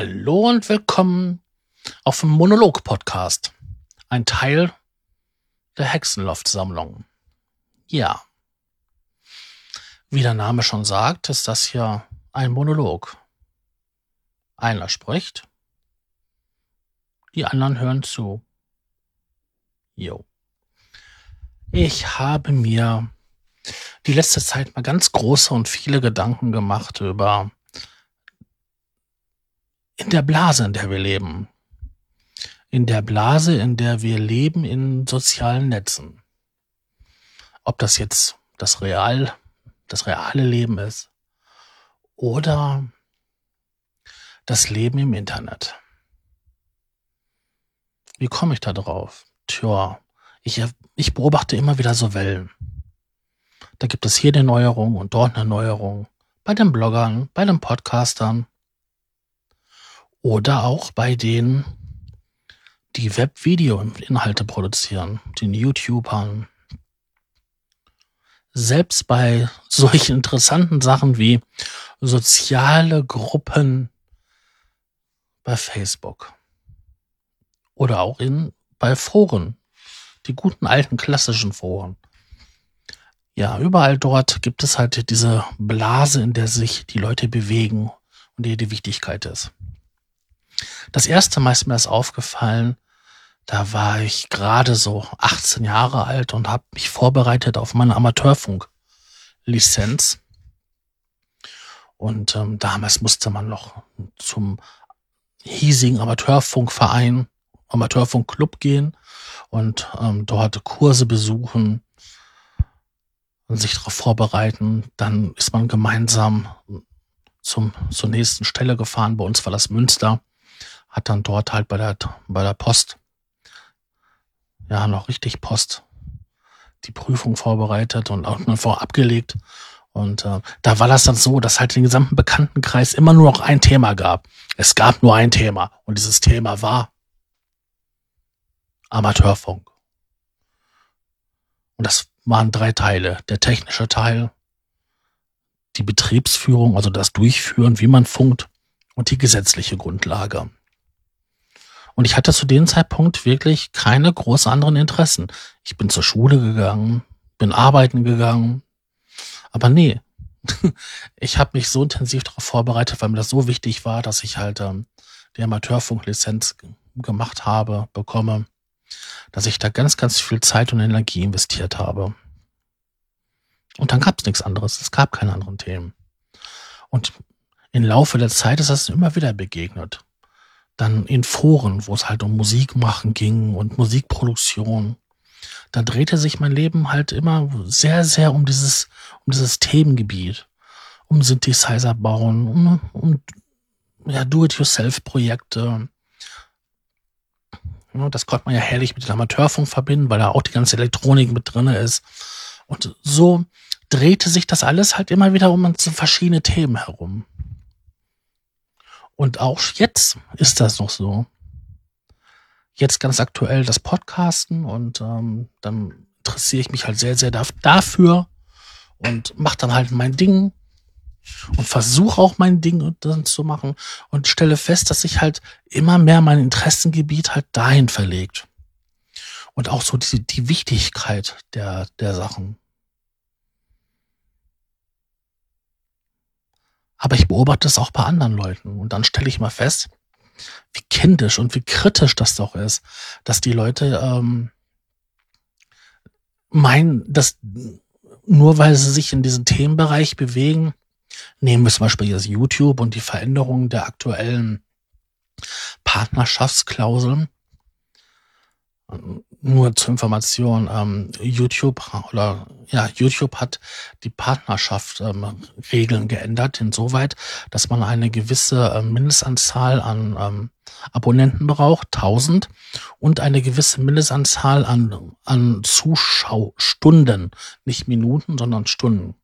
Hallo und willkommen auf dem Monolog-Podcast. Ein Teil der Hexenloft-Sammlung. Ja. Wie der Name schon sagt, ist das hier ein Monolog. Einer spricht, die anderen hören zu. Jo. Ich habe mir die letzte Zeit mal ganz große und viele Gedanken gemacht über in der Blase, in der wir leben. In der Blase, in der wir leben in sozialen Netzen. Ob das jetzt das real, das reale Leben ist oder das Leben im Internet. Wie komme ich da drauf? Tja, ich, ich beobachte immer wieder so Wellen. Da gibt es hier eine Neuerung und dort eine Neuerung. Bei den Bloggern, bei den Podcastern, oder auch bei denen, die Webvideo-Inhalte produzieren, den YouTubern. Selbst bei solchen interessanten Sachen wie soziale Gruppen bei Facebook. Oder auch in, bei Foren. Die guten alten klassischen Foren. Ja, überall dort gibt es halt diese Blase, in der sich die Leute bewegen und die die Wichtigkeit ist. Das erste Mal ist mir das aufgefallen, da war ich gerade so 18 Jahre alt und habe mich vorbereitet auf meine Amateurfunk-Lizenz. Und ähm, damals musste man noch zum hiesigen Amateurfunkverein, Amateurfunkclub gehen und ähm, dort Kurse besuchen und sich darauf vorbereiten. Dann ist man gemeinsam zum, zur nächsten Stelle gefahren. Bei uns war das Münster hat dann dort halt bei der, bei der Post, ja, noch richtig Post, die Prüfung vorbereitet und auch vorab gelegt. Und äh, da war das dann so, dass halt den gesamten Bekanntenkreis immer nur noch ein Thema gab. Es gab nur ein Thema und dieses Thema war Amateurfunk. Und das waren drei Teile. Der technische Teil, die Betriebsführung, also das Durchführen, wie man funkt und die gesetzliche Grundlage. Und ich hatte zu dem Zeitpunkt wirklich keine groß anderen Interessen. Ich bin zur Schule gegangen, bin arbeiten gegangen. Aber nee, ich habe mich so intensiv darauf vorbereitet, weil mir das so wichtig war, dass ich halt ähm, die Amateurfunklizenz gemacht habe, bekomme, dass ich da ganz, ganz viel Zeit und Energie investiert habe. Und dann gab es nichts anderes. Es gab keine anderen Themen. Und im Laufe der Zeit ist das immer wieder begegnet dann in Foren, wo es halt um Musik machen ging und Musikproduktion. Da drehte sich mein Leben halt immer sehr, sehr um dieses, um dieses Themengebiet. Um Synthesizer bauen, um, um ja, Do-it-yourself-Projekte. Ja, das konnte man ja herrlich mit dem Amateurfunk verbinden, weil da auch die ganze Elektronik mit drinne ist. Und so drehte sich das alles halt immer wieder um so verschiedene Themen herum. Und auch jetzt ist das noch so. Jetzt ganz aktuell das Podcasten und ähm, dann interessiere ich mich halt sehr, sehr dafür und mache dann halt mein Ding und versuche auch mein Ding dann zu machen und stelle fest, dass sich halt immer mehr mein Interessengebiet halt dahin verlegt. Und auch so die, die Wichtigkeit der, der Sachen. Aber ich beobachte es auch bei anderen Leuten. Und dann stelle ich mal fest, wie kindisch und wie kritisch das doch ist, dass die Leute ähm, meinen, dass nur weil sie sich in diesem Themenbereich bewegen, nehmen wir zum Beispiel jetzt YouTube und die Veränderung der aktuellen Partnerschaftsklauseln, nur zur Information, ähm, YouTube oder ja, YouTube hat die Partnerschaft ähm, Regeln geändert, insoweit, dass man eine gewisse äh, Mindestanzahl an ähm, Abonnenten braucht, 1000, und eine gewisse Mindestanzahl an, an Zuschaustunden, nicht Minuten, sondern Stunden.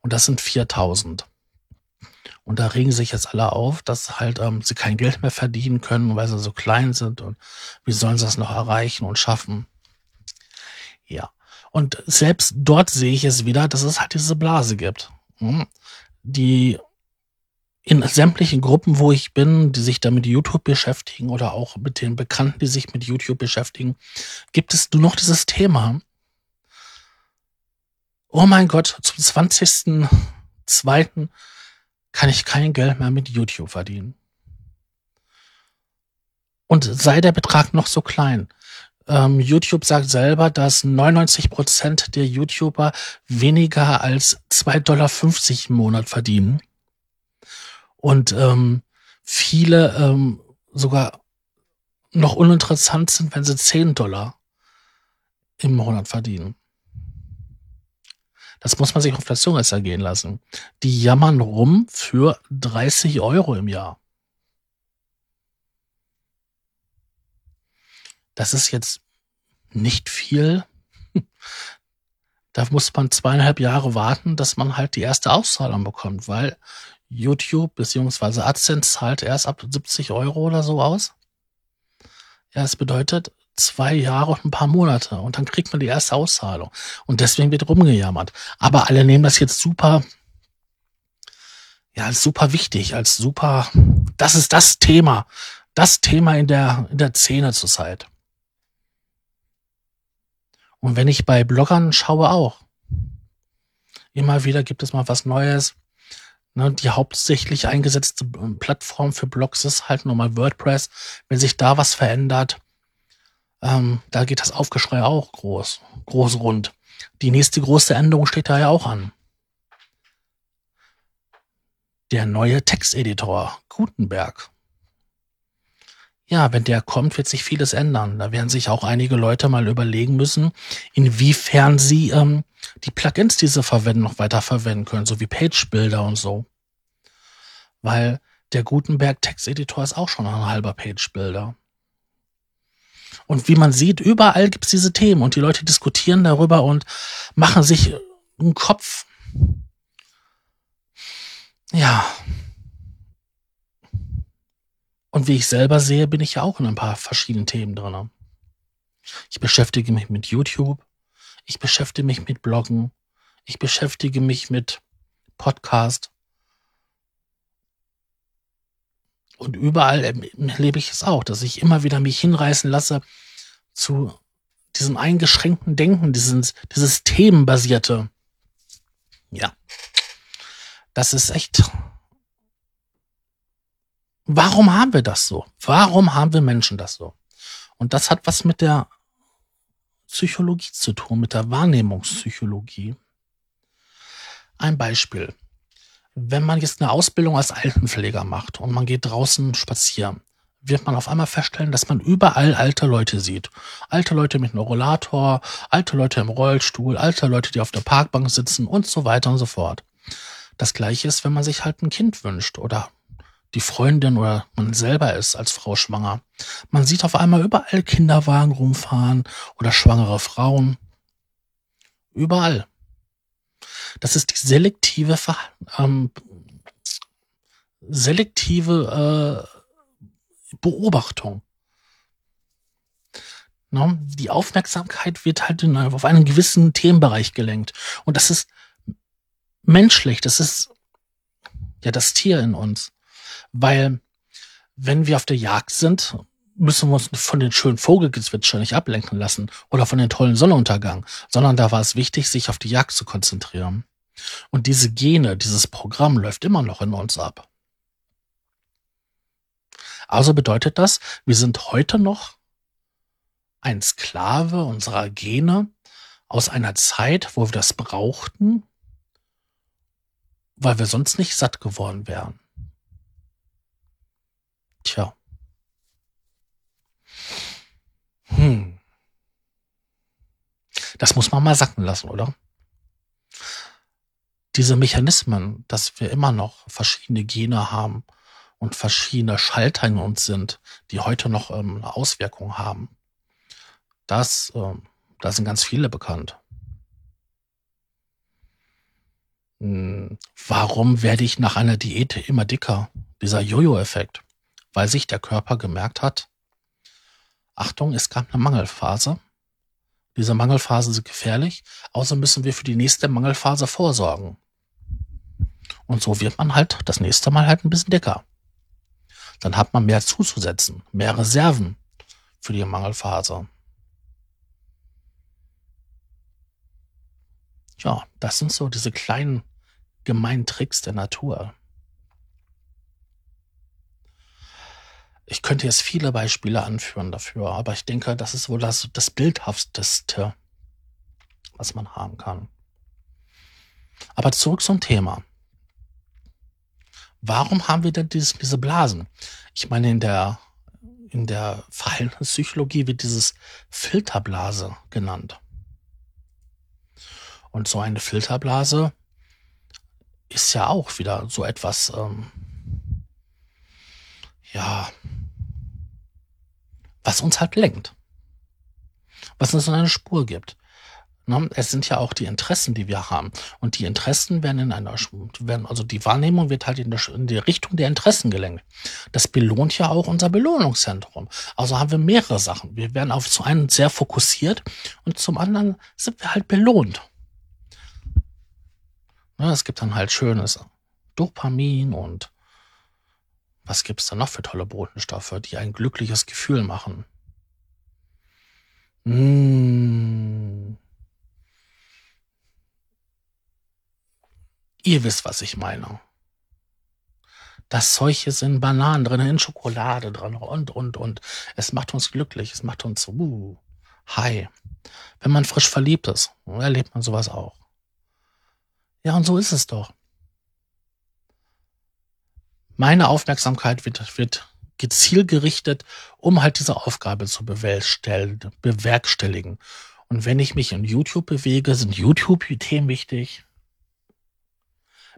Und das sind 4000. Und da regen sich jetzt alle auf, dass halt ähm, sie kein Geld mehr verdienen können, weil sie so klein sind und wie sollen sie das noch erreichen und schaffen. Ja. Und selbst dort sehe ich es wieder, dass es halt diese Blase gibt. Hm. Die in sämtlichen Gruppen, wo ich bin, die sich da mit YouTube beschäftigen oder auch mit den Bekannten, die sich mit YouTube beschäftigen, gibt es nur noch dieses Thema. Oh mein Gott, zum 20.02. kann ich kein Geld mehr mit YouTube verdienen. Und sei der Betrag noch so klein. Ähm, YouTube sagt selber, dass 99 Prozent der YouTuber weniger als 2,50 Dollar im Monat verdienen. Und ähm, viele ähm, sogar noch uninteressant sind, wenn sie 10 Dollar im Monat verdienen. Das muss man sich auf der Zunge ergehen lassen. Die jammern rum für 30 Euro im Jahr. Das ist jetzt nicht viel. Da muss man zweieinhalb Jahre warten, dass man halt die erste Auszahlung bekommt, weil YouTube bzw. AdSense zahlt erst ab 70 Euro oder so aus. Ja, es bedeutet zwei Jahre und ein paar Monate und dann kriegt man die erste Auszahlung. Und deswegen wird rumgejammert. Aber alle nehmen das jetzt super, ja, als super wichtig, als super, das ist das Thema, das Thema in der, in der Szene zurzeit. Und wenn ich bei Bloggern schaue auch. Immer wieder gibt es mal was Neues. Ne, die hauptsächlich eingesetzte Plattform für Blogs ist halt nochmal WordPress. Wenn sich da was verändert, ähm, da geht das Aufgeschrei auch groß, groß rund. Die nächste große Änderung steht da ja auch an. Der neue Texteditor Gutenberg ja, wenn der kommt, wird sich vieles ändern. Da werden sich auch einige Leute mal überlegen müssen, inwiefern sie ähm, die Plugins, die sie verwenden, noch weiter verwenden können, so wie Page-Builder und so. Weil der Gutenberg Texteditor ist auch schon ein halber Page-Builder. Und wie man sieht, überall gibt's diese Themen und die Leute diskutieren darüber und machen sich einen Kopf. Ja, und wie ich selber sehe, bin ich ja auch in ein paar verschiedenen Themen drin. Ich beschäftige mich mit YouTube. Ich beschäftige mich mit Bloggen. Ich beschäftige mich mit Podcast. Und überall erlebe ich es auch, dass ich immer wieder mich hinreißen lasse zu diesem eingeschränkten Denken, dieses, dieses themenbasierte. Ja. Das ist echt Warum haben wir das so? Warum haben wir Menschen das so? Und das hat was mit der Psychologie zu tun, mit der Wahrnehmungspsychologie. Ein Beispiel. Wenn man jetzt eine Ausbildung als Altenpfleger macht und man geht draußen spazieren, wird man auf einmal feststellen, dass man überall alte Leute sieht. Alte Leute mit einem Rollator, alte Leute im Rollstuhl, alte Leute, die auf der Parkbank sitzen und so weiter und so fort. Das gleiche ist, wenn man sich halt ein Kind wünscht oder die Freundin oder man selber ist als Frau schwanger. Man sieht auf einmal überall Kinderwagen rumfahren oder schwangere Frauen. Überall. Das ist die selektive, ähm, selektive äh, Beobachtung. No? Die Aufmerksamkeit wird halt in, auf einen gewissen Themenbereich gelenkt. Und das ist menschlich. Das ist ja das Tier in uns. Weil wenn wir auf der Jagd sind, müssen wir uns von den schönen Vogelgezwitscher nicht ablenken lassen oder von den tollen Sonnenuntergang, sondern da war es wichtig, sich auf die Jagd zu konzentrieren. Und diese Gene, dieses Programm läuft immer noch in uns ab. Also bedeutet das, wir sind heute noch ein Sklave unserer Gene aus einer Zeit, wo wir das brauchten, weil wir sonst nicht satt geworden wären. Tja. Hm. Das muss man mal sacken lassen, oder? Diese Mechanismen, dass wir immer noch verschiedene Gene haben und verschiedene Schalter in uns sind, die heute noch ähm, eine Auswirkung haben, das, ähm, da sind ganz viele bekannt. Hm. Warum werde ich nach einer Diät immer dicker? Dieser Jojo-Effekt weil sich der Körper gemerkt hat, Achtung, es gab eine Mangelphase. Diese Mangelphase ist gefährlich, außer müssen wir für die nächste Mangelphase vorsorgen. Und so wird man halt das nächste Mal halt ein bisschen dicker. Dann hat man mehr zuzusetzen, mehr Reserven für die Mangelphase. Ja, das sind so diese kleinen gemeinen Tricks der Natur. Ich könnte jetzt viele Beispiele anführen dafür, aber ich denke, das ist wohl das, das Bildhafteste, was man haben kann. Aber zurück zum Thema. Warum haben wir denn dieses, diese Blasen? Ich meine, in der, in der Verhaltenspsychologie wird dieses Filterblase genannt. Und so eine Filterblase ist ja auch wieder so etwas, ähm, ja, was uns halt lenkt. Was uns eine Spur gibt. Ne? Es sind ja auch die Interessen, die wir haben. Und die Interessen werden in einer, werden, also die Wahrnehmung wird halt in, der, in die Richtung der Interessen gelenkt. Das belohnt ja auch unser Belohnungszentrum. Also haben wir mehrere Sachen. Wir werden auf zu einem sehr fokussiert und zum anderen sind wir halt belohnt. Ne? Es gibt dann halt schönes Dopamin und was gibt's da noch für tolle Botenstoffe, die ein glückliches Gefühl machen? Mmh. Ihr wisst, was ich meine. Das Zeug ist in Bananen drin, in Schokolade drin und, und, und. Es macht uns glücklich, es macht uns, uh, hi. Wenn man frisch verliebt ist, erlebt man sowas auch. Ja, und so ist es doch. Meine Aufmerksamkeit wird, wird gezielt gerichtet, um halt diese Aufgabe zu bewerkstelligen. Und wenn ich mich in YouTube bewege, sind YouTube-Themen wichtig.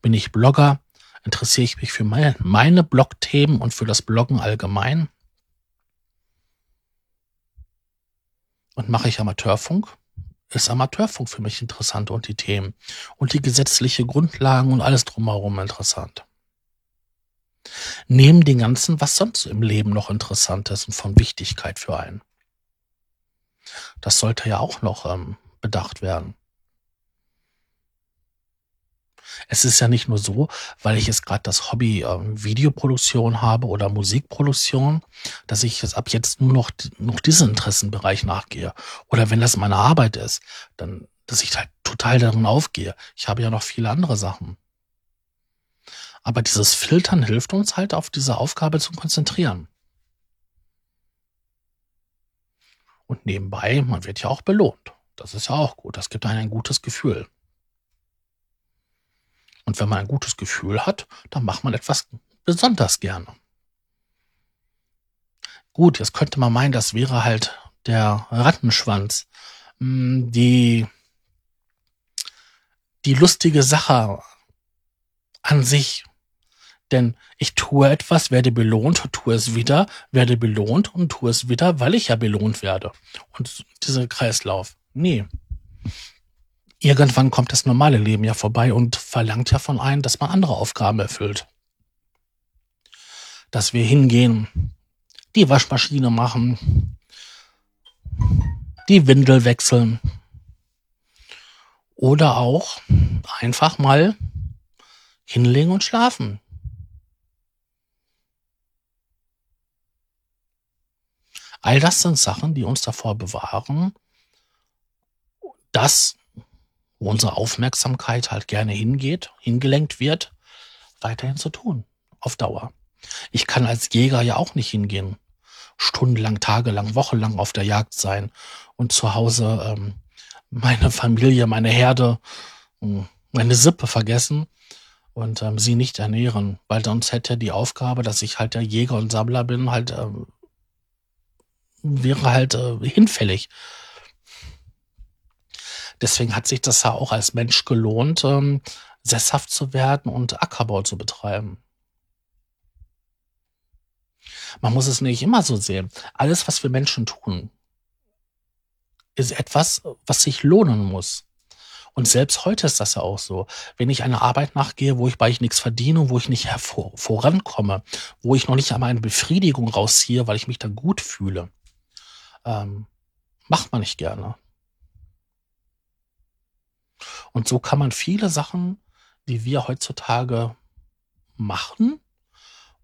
Bin ich Blogger, interessiere ich mich für meine, meine Blog-Themen und für das Bloggen allgemein. Und mache ich Amateurfunk, ist Amateurfunk für mich interessant und die Themen und die gesetzliche Grundlagen und alles drumherum interessant. Neben dem Ganzen, was sonst im Leben noch interessant ist und von Wichtigkeit für einen. Das sollte ja auch noch ähm, bedacht werden. Es ist ja nicht nur so, weil ich jetzt gerade das Hobby ähm, Videoproduktion habe oder Musikproduktion, dass ich jetzt ab jetzt nur noch, noch diesen Interessenbereich nachgehe. Oder wenn das meine Arbeit ist, dann, dass ich halt total darin aufgehe. Ich habe ja noch viele andere Sachen. Aber dieses Filtern hilft uns halt auf diese Aufgabe zu konzentrieren. Und nebenbei, man wird ja auch belohnt. Das ist ja auch gut. Das gibt einem ein gutes Gefühl. Und wenn man ein gutes Gefühl hat, dann macht man etwas besonders gerne. Gut, jetzt könnte man meinen, das wäre halt der Rattenschwanz. Hm, die, die lustige Sache an sich. Denn ich tue etwas, werde belohnt, tue es wieder, werde belohnt und tue es wieder, weil ich ja belohnt werde. Und dieser Kreislauf. Nee irgendwann kommt das normale Leben ja vorbei und verlangt ja von einem, dass man andere Aufgaben erfüllt. Dass wir hingehen, die Waschmaschine machen, die Windel wechseln oder auch einfach mal hinlegen und schlafen. All das sind Sachen, die uns davor bewahren, das wo unsere Aufmerksamkeit halt gerne hingeht, hingelenkt wird, weiterhin zu tun. Auf Dauer. Ich kann als Jäger ja auch nicht hingehen, stundenlang, tagelang, wochenlang auf der Jagd sein und zu Hause ähm, meine Familie, meine Herde, hm, meine Sippe vergessen und ähm, sie nicht ernähren, weil sonst hätte die Aufgabe, dass ich halt der Jäger und Sammler bin, halt ähm, wäre halt äh, hinfällig. Deswegen hat sich das ja auch als Mensch gelohnt, ähm, sesshaft zu werden und Ackerbau zu betreiben. Man muss es nicht immer so sehen. Alles, was wir Menschen tun, ist etwas, was sich lohnen muss. Und selbst heute ist das ja auch so. Wenn ich einer Arbeit nachgehe, wo ich bei ich nichts verdiene, wo ich nicht hervor, vorankomme, wo ich noch nicht einmal eine Befriedigung rausziehe, weil ich mich da gut fühle, ähm, macht man nicht gerne. Und so kann man viele Sachen, die wir heutzutage machen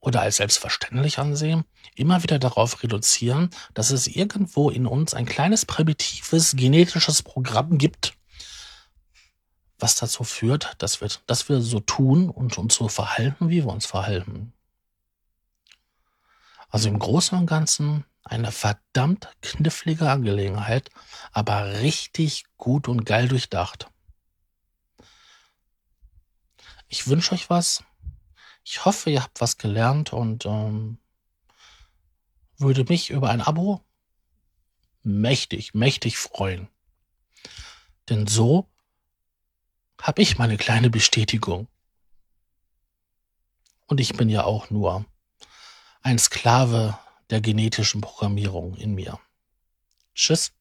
oder als selbstverständlich ansehen, immer wieder darauf reduzieren, dass es irgendwo in uns ein kleines primitives genetisches Programm gibt, was dazu führt, dass wir, dass wir so tun und uns so verhalten, wie wir uns verhalten. Also im Großen und Ganzen eine verdammt knifflige Angelegenheit, aber richtig gut und geil durchdacht. Ich wünsche euch was. Ich hoffe, ihr habt was gelernt und ähm, würde mich über ein Abo mächtig, mächtig freuen. Denn so habe ich meine kleine Bestätigung. Und ich bin ja auch nur ein Sklave der genetischen Programmierung in mir. Tschüss.